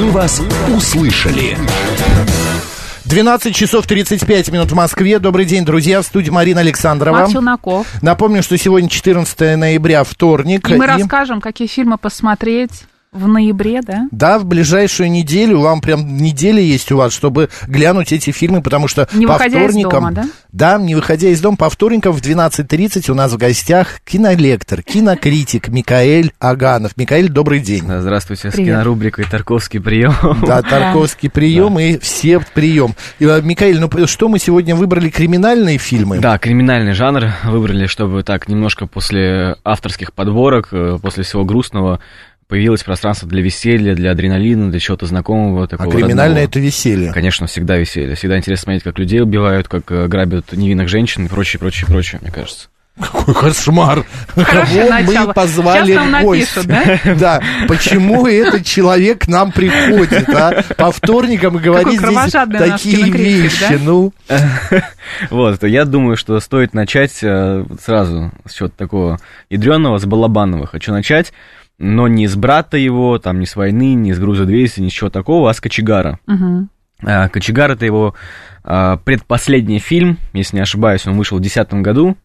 Мы вас услышали. 12 часов 35 минут в Москве. Добрый день, друзья. В студии Марина Александрова. Марк Челноков. Напомню, что сегодня 14 ноября, вторник. И мы расскажем, какие фильмы посмотреть в ноябре, да? Да, в ближайшую неделю, вам прям неделя есть у вас, чтобы глянуть эти фильмы, потому что Не по выходя из вторникам... дома, да? Да, не выходя из дома, по вторникам в 12.30 у нас в гостях кинолектор, кинокритик Микаэль Аганов. Микаэль, добрый день. Да, Здравствуйте, с кинорубрикой «Тарковский прием». Да, Тарковский прием и все прием. И, э, Микаэль, ну что мы сегодня выбрали? Криминальные фильмы? Да, криминальный жанр выбрали, чтобы так немножко после авторских подборок, э, после всего грустного, появилось пространство для веселья, для адреналина, для чего-то знакомого. А Такого криминальное родного. это веселье. Конечно, всегда веселье. Всегда интересно смотреть, как людей убивают, как э, грабят невинных женщин и прочее, прочее, прочее, мне кажется. Какой кошмар! Хорошее Кого начало. мы позвали в гости? напишут, да? Да, почему этот человек к нам приходит, а? По вторникам и говорит здесь такие вещи, да? ну... Вот, я думаю, что стоит начать э, сразу с чего-то такого ядреного, с Балабанова. Хочу начать, но не с брата его, там, не с войны, не с груза 200, ни с чего такого, а с Кочегара. А, Кочегар это его а, предпоследний фильм, если не ошибаюсь, он вышел в 2010 году.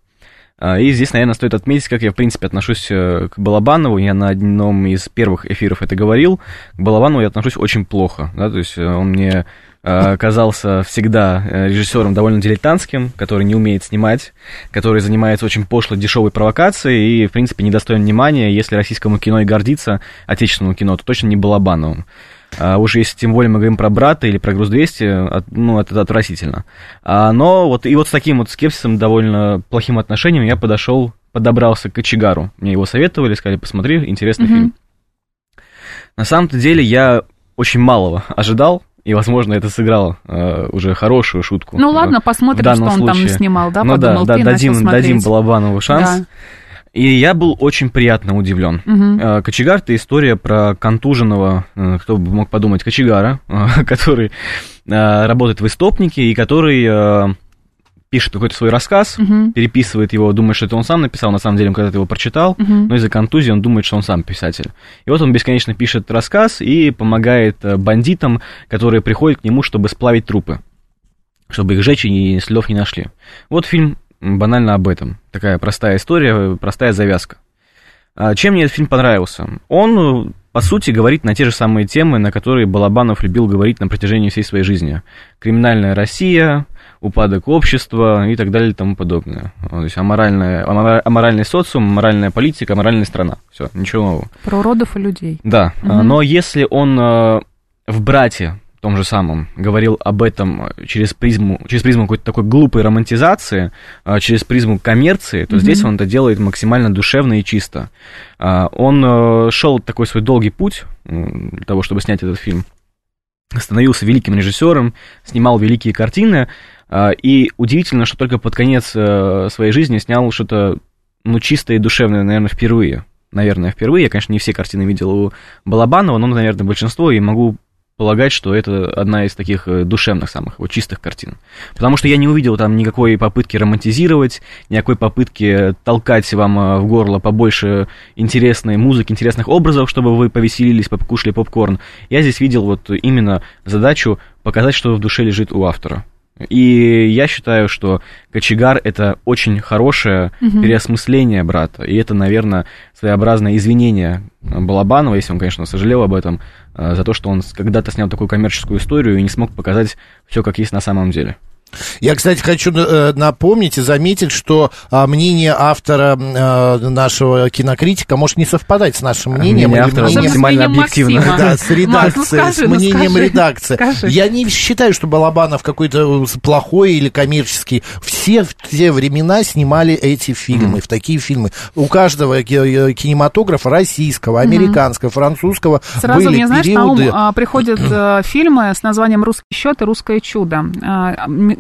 А, И здесь, наверное, стоит отметить, как я, в принципе, отношусь э, к Балабанову. Я на одном из первых эфиров это говорил. К Балабанову я отношусь очень плохо. Да? То есть э, он мне э, казался всегда э, режиссером довольно дилетантским, который не умеет снимать, который занимается очень пошлой, дешевой провокацией и, в принципе, недостоин внимания. Если российскому кино и гордиться, отечественному кино, то точно не Балабановым. А уж если тем более мы говорим про брата или про груз 200, от- ну, это отвратительно. А, но вот и вот с таким вот скепсисом, довольно плохим отношением я подошел, подобрался к Кочегару. Мне его советовали, сказали, посмотри, интересный Мгм. фильм. На самом-то деле я очень малого ожидал, и, возможно, это сыграло э, уже хорошую шутку. Ну ладно, посмотрим, что он там случае. снимал, да? ну да, подумал да, начал дадим, смотреть. дадим Балабанову шанс. Да. И я был очень приятно удивлен. Э, Кочегар это история про контуженного, э, кто бы мог подумать, кочегара, э, который работает в истопнике и который пишет какой-то свой рассказ, Мгм. переписывает его, думает, что это он сам написал, на самом деле он когда-то его прочитал, Мгм. но из-за контузии он думает, что он сам писатель. И вот он бесконечно пишет рассказ и помогает э, бандитам, которые приходят к нему, чтобы сплавить трупы, чтобы их сжечь и следов не нашли. Вот фильм банально об этом. Такая простая история, простая завязка. А Чем мне этот фильм понравился? Он, э, по сути, говорит на те же самые темы, на которые Балабанов любил говорить на протяжении всей своей жизни. Криминальная Россия, упадок общества и так далее и тому подобное. То есть аморальная, амора- аморальный социум, аморальная политика, аморальная страна. Все, ничего нового. Про уродов и людей. Да, а, но если он э, в «Брате», том же самом, говорил об этом через призму, через призму какой-то такой глупой романтизации, э, через призму коммерции, то Мгм. здесь он это делает максимально душевно и чисто. А, Он э, шел такой свой долгий путь для того, чтобы снять этот фильм. Становился великим режиссером, снимал великие картины, а, и удивительно, что только под конец э, своей жизни снял что-то ну, чистое и душевное, наверное, впервые. Наверное, впервые. Я, конечно, не все картины видел у Балабанова, но, наверное, большинство, и могу полагать, что это одна из таких э, душевных самых, вот чистых картин. Потому что я не увидел там никакой попытки романтизировать, никакой попытки толкать вам э, в горло побольше интересной музыки, интересных образов, чтобы вы повеселились, покушали попкорн. Я здесь видел вот именно задачу показать, что в душе лежит у автора. И я считаю, что кочегар это очень хорошее Мгм. переосмысление брата. И это, наверное, своеобразное извинение Балабанова, если он, конечно, сожалел об этом, э, за то, что он когда-то снял такую коммерческую историю и не смог показать все, как есть на самом деле. Я, кстати, хочу э, напомнить и заметить, что а, мнение автора э, нашего кинокритика может не совпадать с нашим мнением. Мнение автора мнением- максимально объективно. Максима. Да, с редакцией, Макс, ну скажи, с ну мнением скажи, редакции. скажи. Я не считаю, что Балабанов какой-то э, плохой или коммерческий. Все в те времена снимали эти фильмы, в такие фильмы. У каждого ки- кинематографа российского, американского, французского Сразу были мне, знаешь, на ум периоды... а, приходят а, фильмы с названием «Русский счет» и «Русское чудо».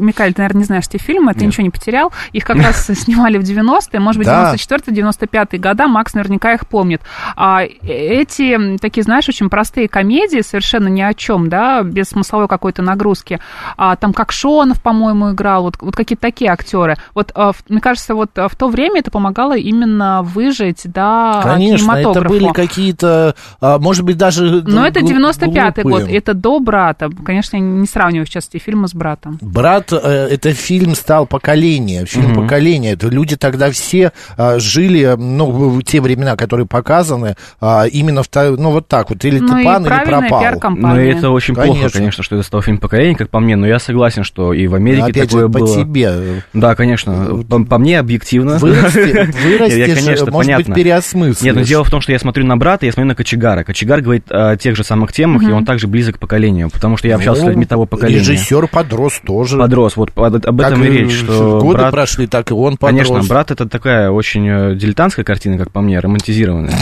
М- Микаэль, ты, наверное, не знаешь эти фильмы, ты Нет. ничего не потерял. Их как раз снимали в 90-е, может быть, Да. 94-95 года, Макс наверняка их помнит. А эти такие, знаешь, очень простые комедии, совершенно ни о чем, да, без смысловой какой-то нагрузки. А, там как Шонов, по-моему, играл, вот, вот какие-то такие актеры. Вот, а, мне кажется, вот а, в то время это помогало именно выжить, да, Конечно, это были какие-то, а, может быть, даже... Но это глу- 95-й год, это до брата. Конечно, я не сравниваю сейчас эти фильмы с братом. Брат, э, это фильм стал поколение, фильм Мгм. поколения. Это люди тогда все а, жили, ну, в те времена, которые показаны, а, именно в, ну, вот так вот, или Ну ты пан, или пропал. Ну, это очень плохо, Конечно. конечно, что это стал фильм поколения, как по мне, но я согласен, что и в Америке Опять такое же, по было. тебе. Да, конечно. По, по мне, объективно. Вырасти, вырасти Я, же, конечно, может понятно. быть, переосмыслишь. Нет, но дело в том, что я смотрю на брата, я смотрю на Кочегара. Кочегар говорит о тех же самых темах, и он также близок к поколению, потому что я общался с Ну, людьми того поколения. Режиссер подрос тоже. Подрос, вот под- об этом Как и речь, что годы брат... прошли, так и он подрос. Конечно, брат это такая очень э, дилетантская картина, как по мне, романтизированная.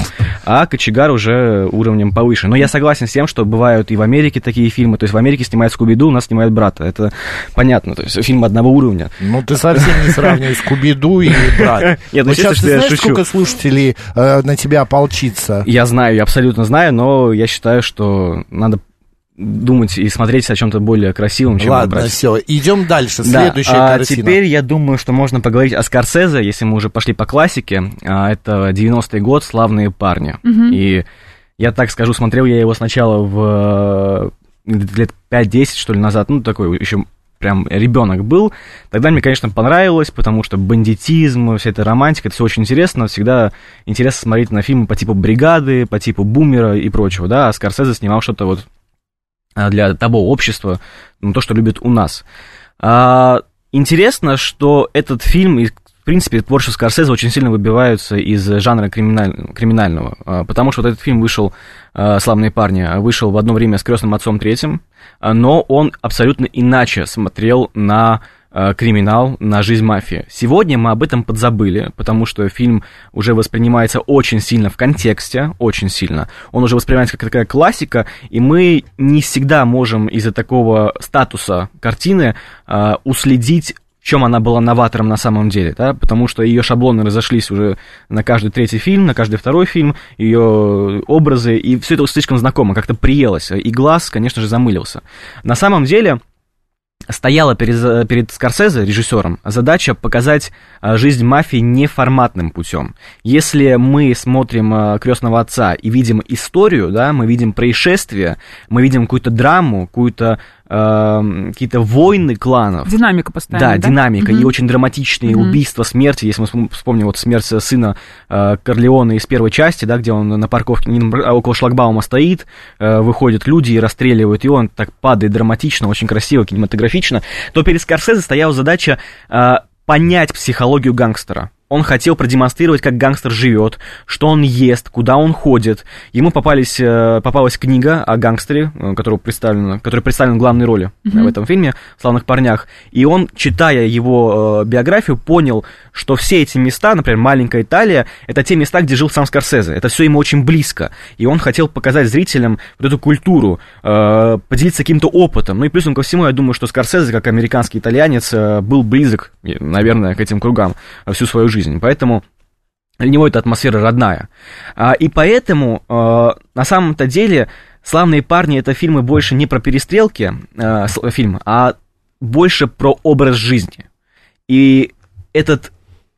А Кочегар уже уровнем повыше. Но я согласен с тем, что бывают и в Америке такие фильмы. То есть в Америке снимают Скуби-Ду, у нас снимают брата. Это понятно. То есть фильм одного уровня. Ну, ты совсем не сравнивай Скуби-Ду и брат. Нет, ну, Вот сейчас ты знаешь, сколько слушателей э, на тебя ополчится? Я знаю, я абсолютно знаю, но я считаю, что надо думать и смотреть о чем-то более красивом, чем Ладно, брать. все, идем дальше. Да, Следующая а картина. теперь я думаю, что можно поговорить о Скорсезе, если мы уже пошли по классике. А, это 90-й год «Славные парни». И я так скажу, смотрел я его сначала в э, лет 5-10, что ли, назад, ну, такой еще прям ребенок был. Тогда мне, конечно, понравилось, потому что бандитизм, вся эта романтика, это все очень интересно. Всегда интересно смотреть на фильмы по типу «Бригады», по типу «Бумера» и прочего, да. А Скорсезе снимал что-то вот а, для того общества, ну, то, что любят у нас. А, интересно, что этот фильм, и, в принципе, творчество Скорсезе очень сильно выбиваются из жанра криминаль- криминального, а, потому что вот этот фильм вышел, а, «Славные парни», вышел в одно время с «Крестным отцом третьим», а, но он абсолютно иначе смотрел на а, криминал, на жизнь мафии. Сегодня мы об этом подзабыли, потому что фильм уже воспринимается очень сильно в контексте, очень сильно. Он уже воспринимается как такая классика, и мы не всегда можем из-за такого статуса картины а, уследить в чем она была новатором на самом деле, да, потому что ее шаблоны разошлись уже на каждый третий фильм, на каждый второй фильм, ее образы, и все это слишком знакомо, как-то приелось, и глаз, конечно же, замылился. На самом деле, стояла перед, перед Скорсезе, режиссером, задача показать а, жизнь мафии неформатным путем. Если мы смотрим а, крестного отца и видим историю, да, мы видим происшествие, мы видим какую-то драму, какую-то а, какие-то войны кланов. Динамика постоянно, Да, да? динамика и Мгм. очень драматичные Мгм. убийства, смерти. Если мы вспом- вспомним вот смерть сына э, Корлеона из первой части, да, где он на парковке а около шлагбаума стоит, э, выходят люди и расстреливают, и он так падает драматично, очень красиво, кинематографично, то перед Скорсезе стояла задача э, понять психологию гангстера. Он хотел продемонстрировать, как гангстер живет, что он ест, куда он ходит. Ему попались, э, попалась книга о гангстере, э, которого представлена, который представлен в главной роли э, в этом фильме «Славных парнях». И он, читая его биографию, понял, что все эти места, например, маленькая Италия, это те места, где жил сам Скорсезе. Это все ему очень близко. И он хотел показать зрителям вот эту культуру, поделиться каким-то опытом. Ну и плюсом ко всему, я думаю, что Скорсезе, как американский итальянец, был близок, наверное, к этим кругам всю свою жизнь. Поэтому для него эта атмосфера родная. А, и поэтому, э, на самом-то деле, «Славные парни» — это фильмы больше не про перестрелки, с- фильм, а больше про образ жизни. И этот,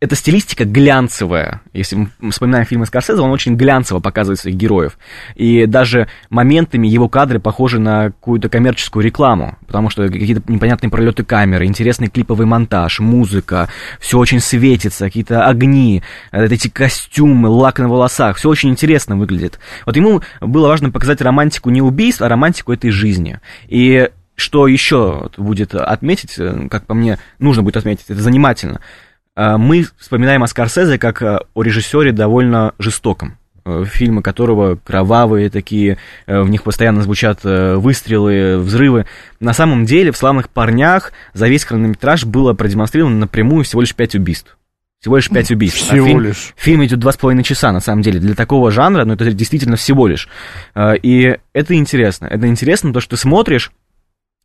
эта стилистика глянцевая. Если мы вспоминаем фильмы Скорсезе, он очень глянцево показывает своих героев. И даже моментами его кадры похожи на какую-то коммерческую рекламу, потому что какие-то непонятные пролеты камеры, интересный клиповый монтаж, музыка, все очень светится, какие-то огни, э, эти костюмы, лак на волосах, все очень интересно выглядит. Вот ему было важно показать романтику не убийств, а романтику этой жизни. И что еще будет отметить, э, как по мне, нужно будет отметить, это занимательно. Э, Мы вспоминаем о Скорсезе как о режиссере довольно жестоком. э, Фильмы которого кровавые такие, э, в них постоянно звучат э, выстрелы, взрывы. На самом деле, в «Славных парнях» за весь хронометраж было продемонстрировано напрямую всего лишь пять убийств. Всего лишь пять убийств. А Всего фильм- лишь. Фильм идет два с половиной часа, на самом деле. Для такого жанра, ну, это действительно всего лишь. И это интересно. Это интересно, то, что ты смотришь,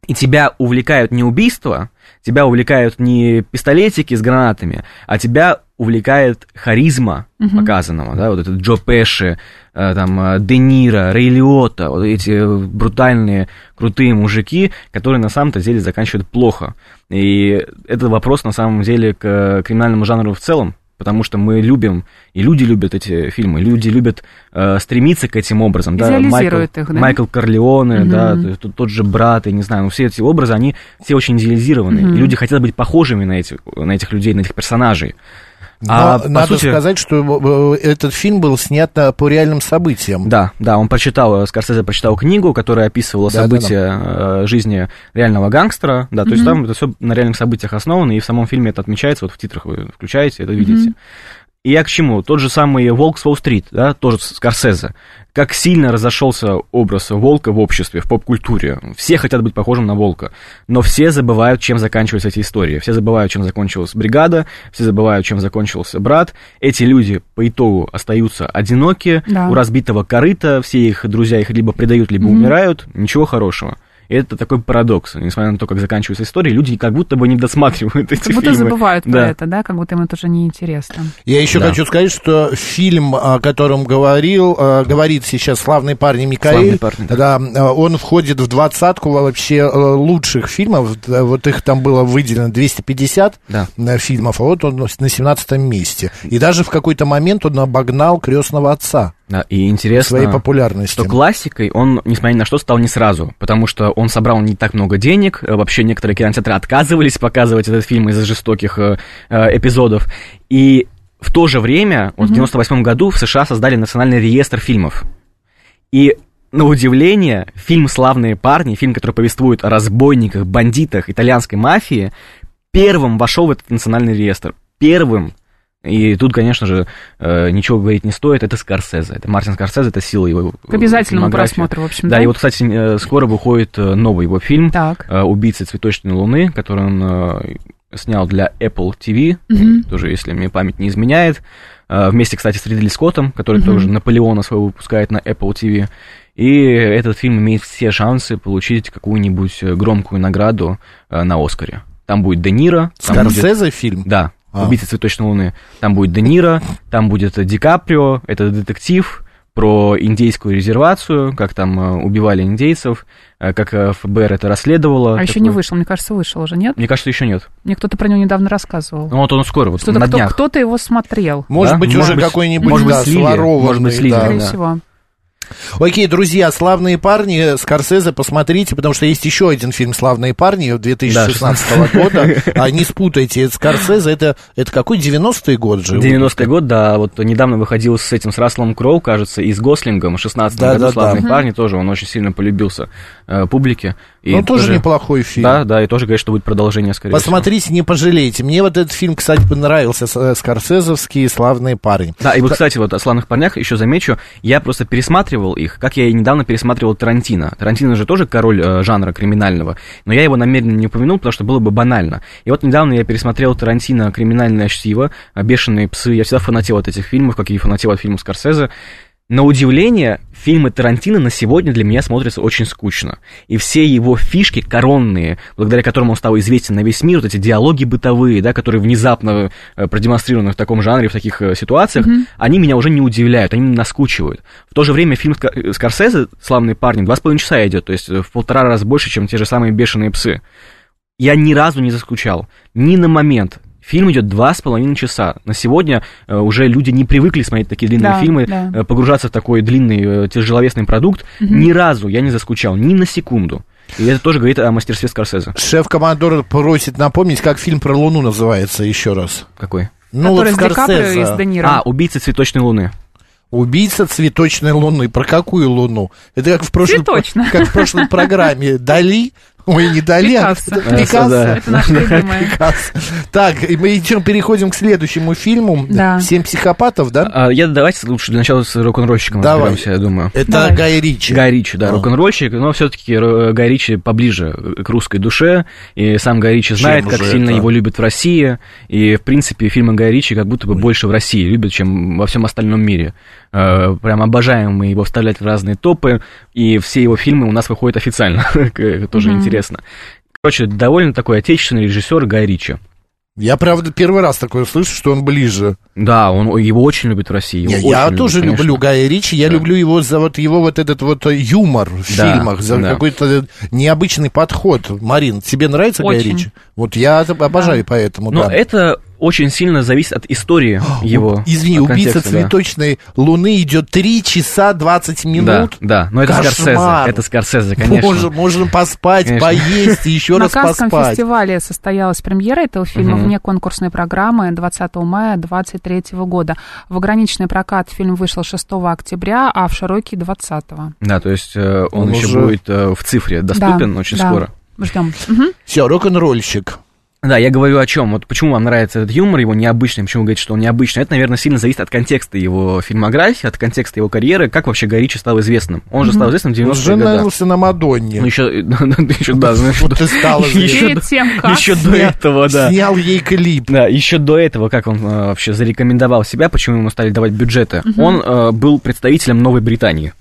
и тебя увлекают не убийства, тебя увлекают не пистолетики с гранатами, а тебя увлекает харизма Мгм. показанного, да, вот этот Джо Пеши, э, там, э, Де Ниро, Рэй Лиотта, вот эти брутальные, крутые мужики, которые на самом-то деле заканчивают плохо. И это вопрос, на самом деле, к криминальному жанру в целом, потому что мы любим, и люди любят эти фильмы, люди любят э, стремиться к этим образам. Да, Майкл, их, да? Майкл Корлеоне, Мгм. да, тот, тот же брат, и не знаю, ну, все эти образы, они все очень идеализированы. Мгм. И люди хотят быть похожими на, эти, на этих людей, на этих персонажей. Но А, надо сути- сказать, что э, этот фильм был снят на- по реальным событиям. Да, да, он прочитал, э, Скорсезе прочитал книгу, которая описывала Да, да, события э, жизни реального гангстера, да, то есть Мгм. там это все на реальных событиях основано, и в самом фильме это отмечается, вот в титрах вы включаете, это видите. Мгм. И я к чему? Тот же самый «Волк с Уолл-стрит», да, тоже Скорсезе. Как сильно разошелся образ волка в обществе, в поп-культуре. Все хотят быть похожим на волка, но все забывают, чем заканчиваются эти истории. Все забывают, чем закончилась бригада, все забывают, чем закончился брат. Эти люди по итогу остаются одиноки, Да. у разбитого корыта, все их друзья их либо предают, либо Мгм. умирают. Ничего хорошего. И это такой парадокс. Несмотря на то, как заканчиваются истории, люди как будто бы не досматривают эти Как будто фильмы. забывают про Да. это, да, как будто им это уже неинтересно. Я еще Да. хочу сказать, что фильм, о котором говорил, э, говорит сейчас славный парень Микаэль, Славный парень, да. да, э, он входит в двадцатку вообще э, лучших фильмов. Вот их там было выделено 250 Да. фильмов, а вот он на 17 месте. И даже в какой-то момент он обогнал крестного отца и интересно, своей популярности. что классикой он, несмотря ни на что, стал не сразу, потому что он собрал не так много денег, э, вообще некоторые кинотеатры отказывались показывать этот фильм из-за жестоких э, э, эпизодов, и в то же время, вот в 98 году в США создали национальный реестр фильмов, и на удивление, фильм «Славные парни», фильм, который повествует о разбойниках, бандитах, итальянской мафии, первым вошел в этот национальный реестр. Первым. И тут, конечно же, э, ничего говорить не стоит, это Скорсезе. Это Мартин Скорсезе, это сила его К обязательному просмотру, в общем, Да, да? и вот, кстати, э, скоро выходит э, новый его фильм Так. э, «Убийцы цветочной луны», который он э, снял для Apple TV, Мгм. тоже, если мне память не изменяет. Э, Вместе, кстати, с Ридли Скоттом, который Мгм. тоже Наполеона своего выпускает на Apple TV. И этот фильм имеет все шансы получить какую-нибудь э, громкую награду э, на Оскаре. Там будет Де Ниро. там будет- Скорсезе фильм? Да, А. «Убийца цветочной луны». Там будет Де Ниро, там будет Ди Каприо, это детектив про индейскую резервацию, как там э, убивали индейцев, э, как э, ФБР это расследовало. А еще Такое- не вышел, мне кажется, вышел уже, нет? Мне кажется, еще нет. Мне кто-то про него недавно рассказывал. Ну вот он скоро, вот Что-то на кто, днях. кто-то его смотрел, Может Да? быть, Может уже быть, какой-нибудь, может быть, да, слили, может быть, слили, да. скорее да. всего. Окей, друзья, «Славные парни», Скорсезе, посмотрите, потому что есть еще один фильм «Славные парни» 2016 года, а не спутайте, это Скорсезе, это, это какой, 90-й год же? 90-й год, да, вот недавно выходил с этим, с Расселом Кроу, кажется, и с Гослингом, 16 Да, году да, «Славные да. парни», тоже он очень сильно полюбился э, публике. И Ну, тоже неплохой фильм. Да, да, и тоже говорит, что будет продолжение, скорее всего. Посмотрите, не пожалеете. Мне вот этот фильм, кстати, понравился, э, Скорсезовские «Славные парни». Да, и вот, кстати, вот о славных парнях еще замечу, я просто пересматривал их, как я и недавно пересматривал Тарантино. Тарантино же тоже король э, жанра криминального, но я его намеренно не упомянул, потому что было бы банально. И вот недавно я пересмотрел Тарантино «Криминальное чтиво», «Бешеные псы», я всегда фанател от этих фильмов, как и фанател от фильмов Скорсезе. На удивление, фильмы Тарантино на сегодня для меня смотрятся очень скучно. И все его фишки коронные, благодаря которым он стал известен на весь мир, вот эти диалоги бытовые, да, которые внезапно э, продемонстрированы в таком жанре, в таких э, ситуациях, они меня уже не удивляют, они наскучивают. В то же время фильм э, Скорсезе «Славные парни» два с половиной часа идет, то есть в полтора раза больше, чем те же самые «Бешеные псы». Я ни разу не заскучал, ни на момент. Фильм идет два с половиной часа. На сегодня э, уже люди не привыкли смотреть такие длинные Да, фильмы, да. э, погружаться в такой длинный, э, тяжеловесный продукт. Ни разу я не заскучал, ни на секунду. И это тоже говорит о мастерстве Скорсезе. Шеф-командор просит напомнить, как фильм про Луну называется еще раз. Какой? Ну, который вот с Ди Каприо и Скорсезе. с Де Ниро. А, «Убийца цветочной луны». Убийца цветочной луны. Про какую луну? Это как в прошлой, Цветочно. как в прошлой программе. Дали? Ой, не Дали, Пикассо. Пикассо. да. Это. Пикассо. Так, и мы идем, переходим к следующему фильму. Да. «Семь психопатов», да? А, я давайте лучше для начала с рок-н-ролльщиком Давай. разберемся, я думаю. Это Давай. Гай Ричи. Гай Ричи, да, А. рок-н-ролльщик, но все-таки Гай Ричи поближе к русской душе, и сам Гай Ричи знает, Чем как сильно это? его любят в России, и, в принципе, фильмы Гая Ричи как будто бы больше в России любят, чем во всем остальном мире. Э, Прям обожаем мы его вставлять в разные топы, и все его фильмы у нас выходят официально, тоже интересно. Короче, довольно такой отечественный режиссер Гай Ричи. Я, правда, первый раз такое слышу, что он ближе. Да, он его очень любит в России. я любит, тоже конечно. люблю Гая Ричи, я Да. люблю его за вот его вот этот вот э, юмор в Да, фильмах, за да. какой-то необычный подход. Марин, тебе нравится Гай Очень. Ричи? Вот я обожаю поэтому, Но да. это очень сильно зависит от истории его. Извини, от убийца контекста, да. цветочной луны идет 3 часа 20 Да, минут. да, но это Кошмар. Скорсезе, это Скорсезе, конечно. Можно, можно поспать, Конечно. поесть и еще На раз Канском поспать. фестивале состоялась премьера этого фильма вне конкурсной программы 20 мая 2023 года. В ограниченный прокат фильм вышел 6 октября, а в широкий 20 Да, то есть э, он, Он еще уже- будет э, в цифре доступен очень да. скоро. Ждем. Все, рок-н-ролльщик. Да, я говорю о чем. Вот почему вам нравится этот юмор, его необычный, почему вы говорите, что он необычный. Это, наверное, сильно зависит от контекста его фильмографии, от контекста его карьеры, как вообще Гай Ричи стал известным. Он же стал известным в Он 90-е же годы. нанялся на Мадонне. Ну, еще, еще, да, знаешь, Вот ты стала еще, Перед тем, как... еще до этого, да. Снял ей клип. Да, еще до этого, как он э, вообще зарекомендовал себя, почему ему стали давать бюджеты, он э, был представителем Новой Британии.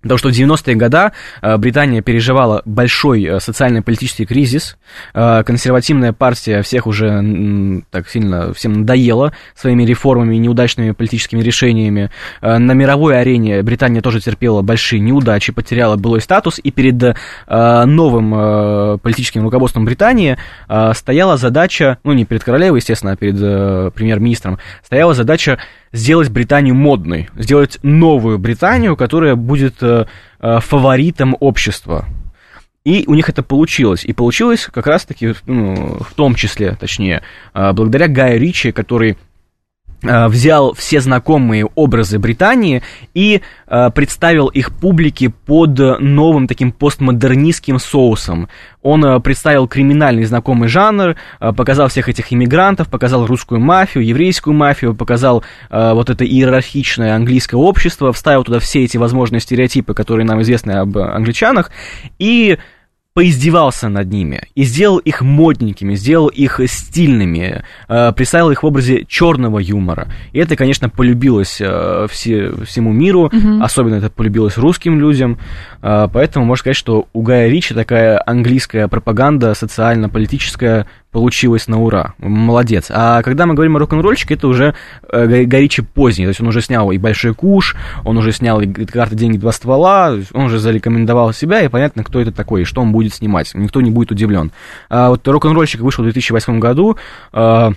Потому что в 90-е годы э, Британия переживала большой э, социально-политический кризис. Э, консервативная партия всех уже так сильно всем надоела своими реформами и неудачными политическими решениями. На мировой арене Британия тоже терпела большие неудачи, потеряла былой статус, и перед новым политическим руководством Британии стояла задача, ну не перед королевой, естественно, а перед премьер-министром, стояла задача сделать Британию модной, сделать новую Британию, которая будет э, э, фаворитом общества. И у них это получилось. И получилось как раз-таки, ну, в том числе, точнее, э, благодаря Гаю Ричи, который взял все знакомые образы Британии и э, представил их публике под э, новым таким постмодернистским соусом. Он э, представил криминальный знакомый жанр, э, показал всех этих иммигрантов, показал русскую мафию, еврейскую мафию, показал э, вот это иерархичное английское общество, вставил туда все эти возможные стереотипы, которые нам известны об э, англичанах, и поиздевался над ними и сделал их модненькими, сделал их стильными, э, представил их в образе черного юмора. И это, конечно, полюбилось э, все, всему миру, особенно это полюбилось русским людям. Э, поэтому можно сказать, что у Гая Ричи такая английская пропаганда социально-политическая получилась на ура. Молодец. А когда мы говорим о рок-н-ролльчике, это уже э, Ричи поздний. То есть он уже снял и «Большой куш», он уже снял и «Карты, деньги, два ствола», он уже зарекомендовал себя, и понятно, кто это такой, и что он будет снимать. Никто не будет удивлен. А вот «Рок-н-ролльщик» вышел в 2008 году. э,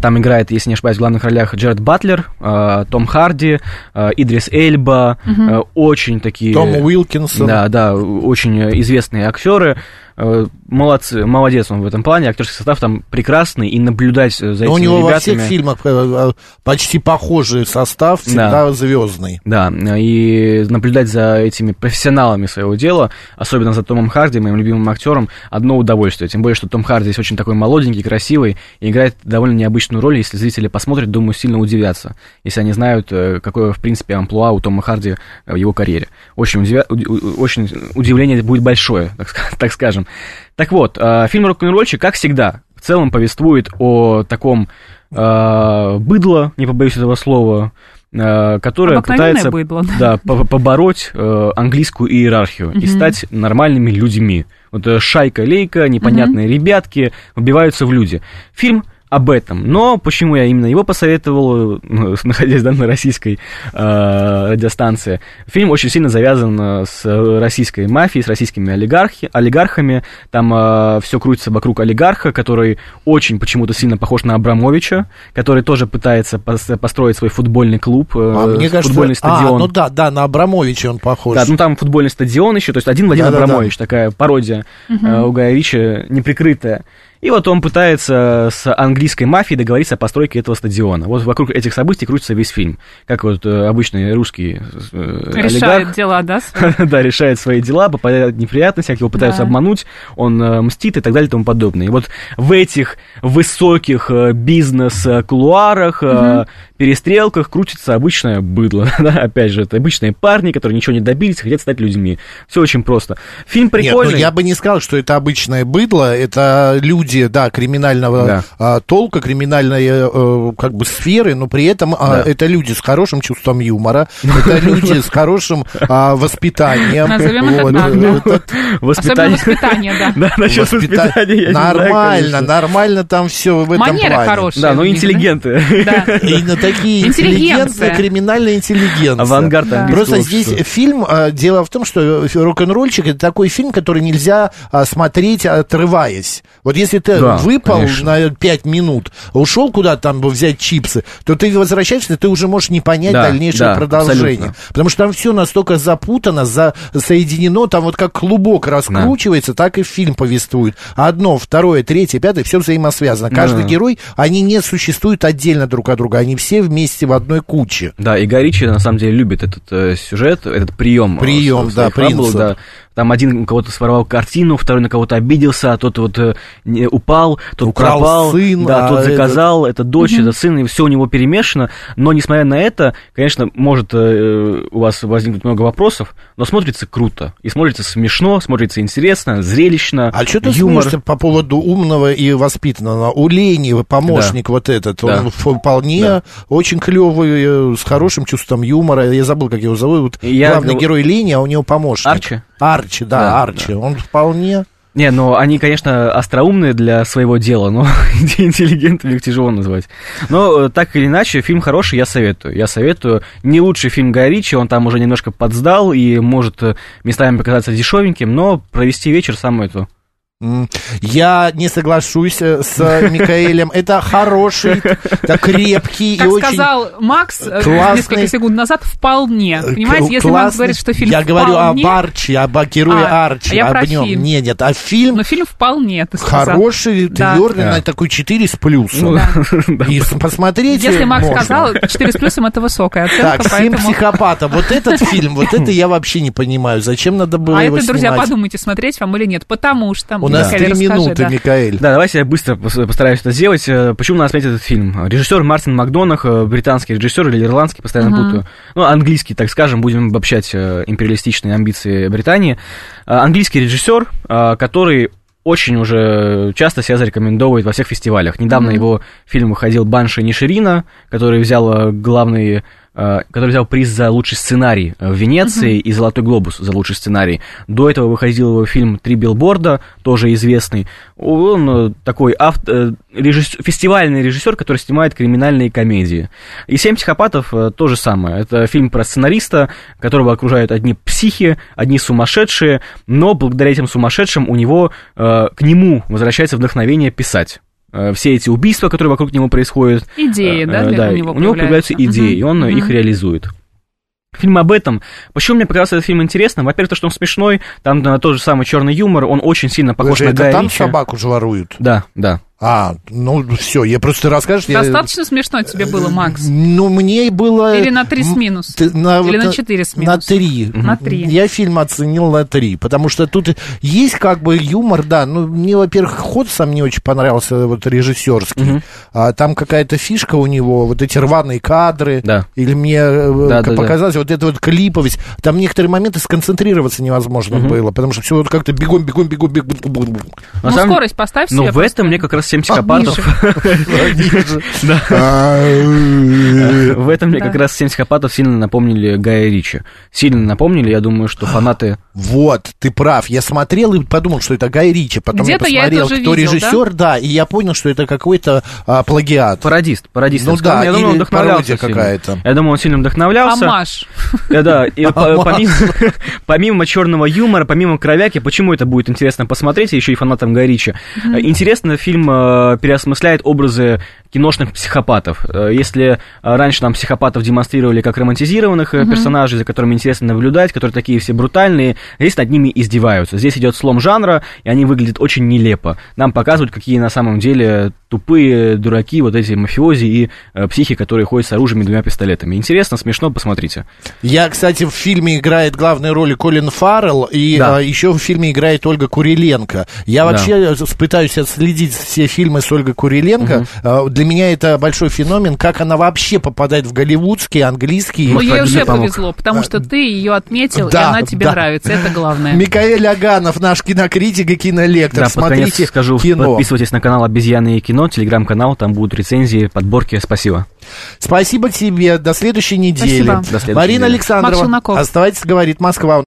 там играет, если не ошибаюсь, в главных ролях Джеред Батлер, э, Том Харди, э, Идрис Эльба, э, очень такие... Том Уилкинсон. Да, да, очень известные актеры. Э, Молодцы, молодец он в этом плане. Актерский состав там прекрасный, и наблюдать за этими Но у него во ребятами... всех фильмах э, э, почти похожий состав, всегда звездный. Да, и наблюдать за этими профессионалами своего дела, особенно за Томом Харди, моим любимым актером, одно удовольствие. Тем более, что Том Харди здесь очень такой молоденький, красивый, и играет довольно необычную роль. Если зрители посмотрят, думаю, сильно удивятся, если они знают, э, какое, в принципе, амплуа у Тома Харди э, в его карьере. Очень, удивя... очень удивление будет большое, так, ска- так вот, э, фильм «Рок-н-ролльщик», как всегда, в целом повествует о таком э, быдло, не побоюсь этого слова, э, которое пытается быдло. да, по- побороть английскую иерархию и стать нормальными людьми. Вот шайка-лейка, непонятные ребятки вбиваются в люди. Фильм об этом. Но почему я именно его посоветовал, ну, находясь да, на российской э, радиостанции? Фильм очень сильно завязан э, с российской мафией, с российскими олигархи, олигархами. Там все крутится вокруг олигарха, который очень почему-то сильно похож на Абрамовича, который тоже пытается пос- построить свой футбольный клуб, э, А мне кажется, футбольный стадион. А, ну да, да, на Абрамовича он похож. Да, ну там футбольный стадион еще, то есть один в один Да-да-да. Абрамович, такая пародия э, у Гая Ричи, неприкрытая. И вот он пытается с английской мафией договориться о постройке этого стадиона. Вот вокруг этих событий крутится весь фильм. Как вот э, обычный русский э, Решает олигарх дела, да? да, решает свои дела, попадает в неприятности, как его пытаются Да. обмануть, он э, мстит и так далее и тому подобное. И вот в этих высоких бизнес-кулуарах э, перестрелках крутится обычное быдло. Да? Опять же, это обычные парни, которые ничего не добились, хотят стать людьми. Все очень просто. Фильм прикольный. Нет, ну я бы не сказал, что это обычное быдло, это люди, да, криминального Да. а, толка, криминальной э, как бы сферы, но при этом а, это люди с хорошим чувством юмора, это люди с хорошим а, воспитанием. Назовем это Воспитание. воспитание, да. Да, насчет воспитания Нормально, нормально там все в этом плане. хорошие. Да, ну интеллигенты. И на такие интеллигентные, криминальная интеллигенция. Авангард Просто здесь фильм, а, дело в том, что рок-н-ролльчик это такой фильм, который нельзя а, смотреть, отрываясь. Вот если ты Да, выпал конечно. на 5 минут, ушел куда-то там взять чипсы, то ты возвращаешься, ты уже можешь не понять Да, дальнейшее да, продолжение. абсолютно. Потому что там все настолько запутано, за, соединено, там вот как клубок раскручивается, так и фильм повествует. Одно, второе, третье, пятое, все взаимосвязано. Каждый Да. герой, они не существуют отдельно друг от друга, они все вместе в одной куче. Да, и Горичи на самом деле любит этот э, сюжет, этот прием. э, Прием, да, принцип. да. Там один у кого-то своровал картину, второй на кого-то обиделся, а тот вот э, не- упал, тот Украл пропал, сын, да, а тот заказал, это дочь, это сын, и все у него перемешано. Но несмотря на это, конечно, может э, у вас возникнуть много вопросов, но смотрится круто. И смотрится смешно, смотрится интересно, зрелищно. А что ты юмор. по поводу умного и воспитанного? У Лени помощник вот этот, Да. он вполне Да. очень клевый, э, с хорошим чувством юмора. Я забыл, как его зовут. Я Главный герой Лени, а у него помощник. Арчи? Арчи, да, Да, Арчи. Он вполне... Не, ну они, конечно, остроумные для своего дела, но интеллигентами их тяжело назвать. Но э, так или иначе, фильм хороший, я советую. Я советую. Не лучший фильм Гая Ричи, он там уже немножко подсдал и может э, местами показаться дешевеньким, но провести вечер самое то. Я не соглашусь э, с э, Микаэлем. Это хороший, так крепкий и Как очень... сказал Макс э, классный- несколько секунд назад, вполне. Понимаете, если Макс классный. говорит, что фильм Я говорю вполне, об Арчи, об герое А, Арчи, я про об нем. фильм. Не, нет, а фильм но фильм вполне, ты сказал. хороший, Да. твердый, Да. такой 4 с плюсом. Да. И посмотрите Если Макс можно. сказал, 4 с плюсом это высокая оценка, Так, «Семь поэтому... психопатов». Вот этот фильм, вот это я вообще не понимаю. Зачем надо было А его это, друзья, снимать? подумайте, смотреть вам или нет, потому что... У нас три минуты, да. Микаэль. Да, давайте я быстро пос- постараюсь это сделать. Э, Почему надо смотреть этот фильм? Режиссер Мартин Макдонах, э, британский режиссер или ирландский, постоянно Мгм. путаю. Ну, английский, так скажем, будем обобщать э, империалистичные амбиции Британии. Английский режиссер, который очень уже часто себя зарекомендовывает во всех фестивалях. Недавно Мгм. его фильм выходил «Банши Ниширина», который взял главный который взял приз за лучший сценарий э, в Венеции и «Золотой глобус» за лучший сценарий. До этого выходил его фильм «Три билборда», тоже известный. Он э, такой авт- э, режисс- фестивальный режиссер, который снимает криминальные комедии. И «Семь психопатов» э, то же самое. Это фильм про сценариста, которого окружают одни психи, одни сумасшедшие, но благодаря этим сумасшедшим у него, э, к нему возвращается вдохновение писать. Э, Все эти убийства, которые вокруг него происходят, Идеи, да, Э, для да, у него у него появляются появляются. идеи, Мгм, и он мгм. их реализует. Фильм об этом. Почему мне показался этот фильм интересным? Во-первых, то, что он смешной, там да, тот же самый черный юмор, он очень сильно похож Слушай, на это Гая там Ричи. собаку же воруют? Да, да. А, ну все, я просто расскажешь. я- Достаточно смешно тебе было, Макс? Ну, мне было... Или на три с минус? ты- на, Или на четыре с На минус? три. На три. Я фильм оценил на три, потому что тут есть как бы юмор, да. Ну, мне, во-первых, ход сам не очень понравился, вот режиссерский. А, там какая-то фишка у него, вот эти рваные кадры. Да. Или мне э, Да, к- да, да. показалось, вот эта вот клиповость. Там некоторые моменты сконцентрироваться невозможно было, потому что все вот как-то бегом, бегом, бегом, бегом. бегом. На Ну, самом- скорость поставь Но себе в просто. этом мне как раз «Семь А, психопатов». В этом мне как раз «Семь психопатов» сильно напомнили Гая Ричи. Сильно напомнили, я думаю, что фанаты... Вот, ты прав. Я смотрел и подумал, что это Гай Ричи. Потом я посмотрел, кто режиссер, да? и я понял, что это какой-то а, плагиат. Пародист, пародист. Ну да, я думаю, он или вдохновлялся какая-то. Я думаю, он сильно вдохновлялся. Амаш. Да, да, помимо, черного юмора, помимо кровяки, почему это будет интересно посмотреть, еще и фанатам Гая Ричи. Э, Интересно, фильм э, переосмысляет образы киношных психопатов. Э, Если э, раньше нам психопатов демонстрировали как романтизированных э, персонажей, за которыми интересно наблюдать, которые такие все брутальные, здесь над ними издеваются. Здесь идет слом жанра, и они выглядят очень нелепо. Нам показывают, какие на самом деле тупые дураки, вот эти мафиози и э, психи, которые ходят с оружием и двумя пистолетами. Интересно, смешно, посмотрите. Я, кстати, в фильме играет главную роль Колин Фаррелл, и Да. а, еще в фильме играет Ольга Куриленко. Я Да. вообще пытаюсь отследить все фильмы с Ольгой Куриленко. А, Для меня это большой феномен, как она вообще попадает в голливудские, английские. Ну, ей уже помог. повезло, потому что ты ее отметил, и Да, она тебе да. нравится. Это главное. Микаэль Аганов, наш кинокритик и кинолектор. Да, Смотрите скажу, кино. подписывайтесь на канал «Обезьяны и кино», телеграм-канал, там будут рецензии, подборки. Спасибо. Спасибо тебе. До следующей недели. Спасибо. До следующей Марина недели. Александрова. Оставайтесь, говорит Москва.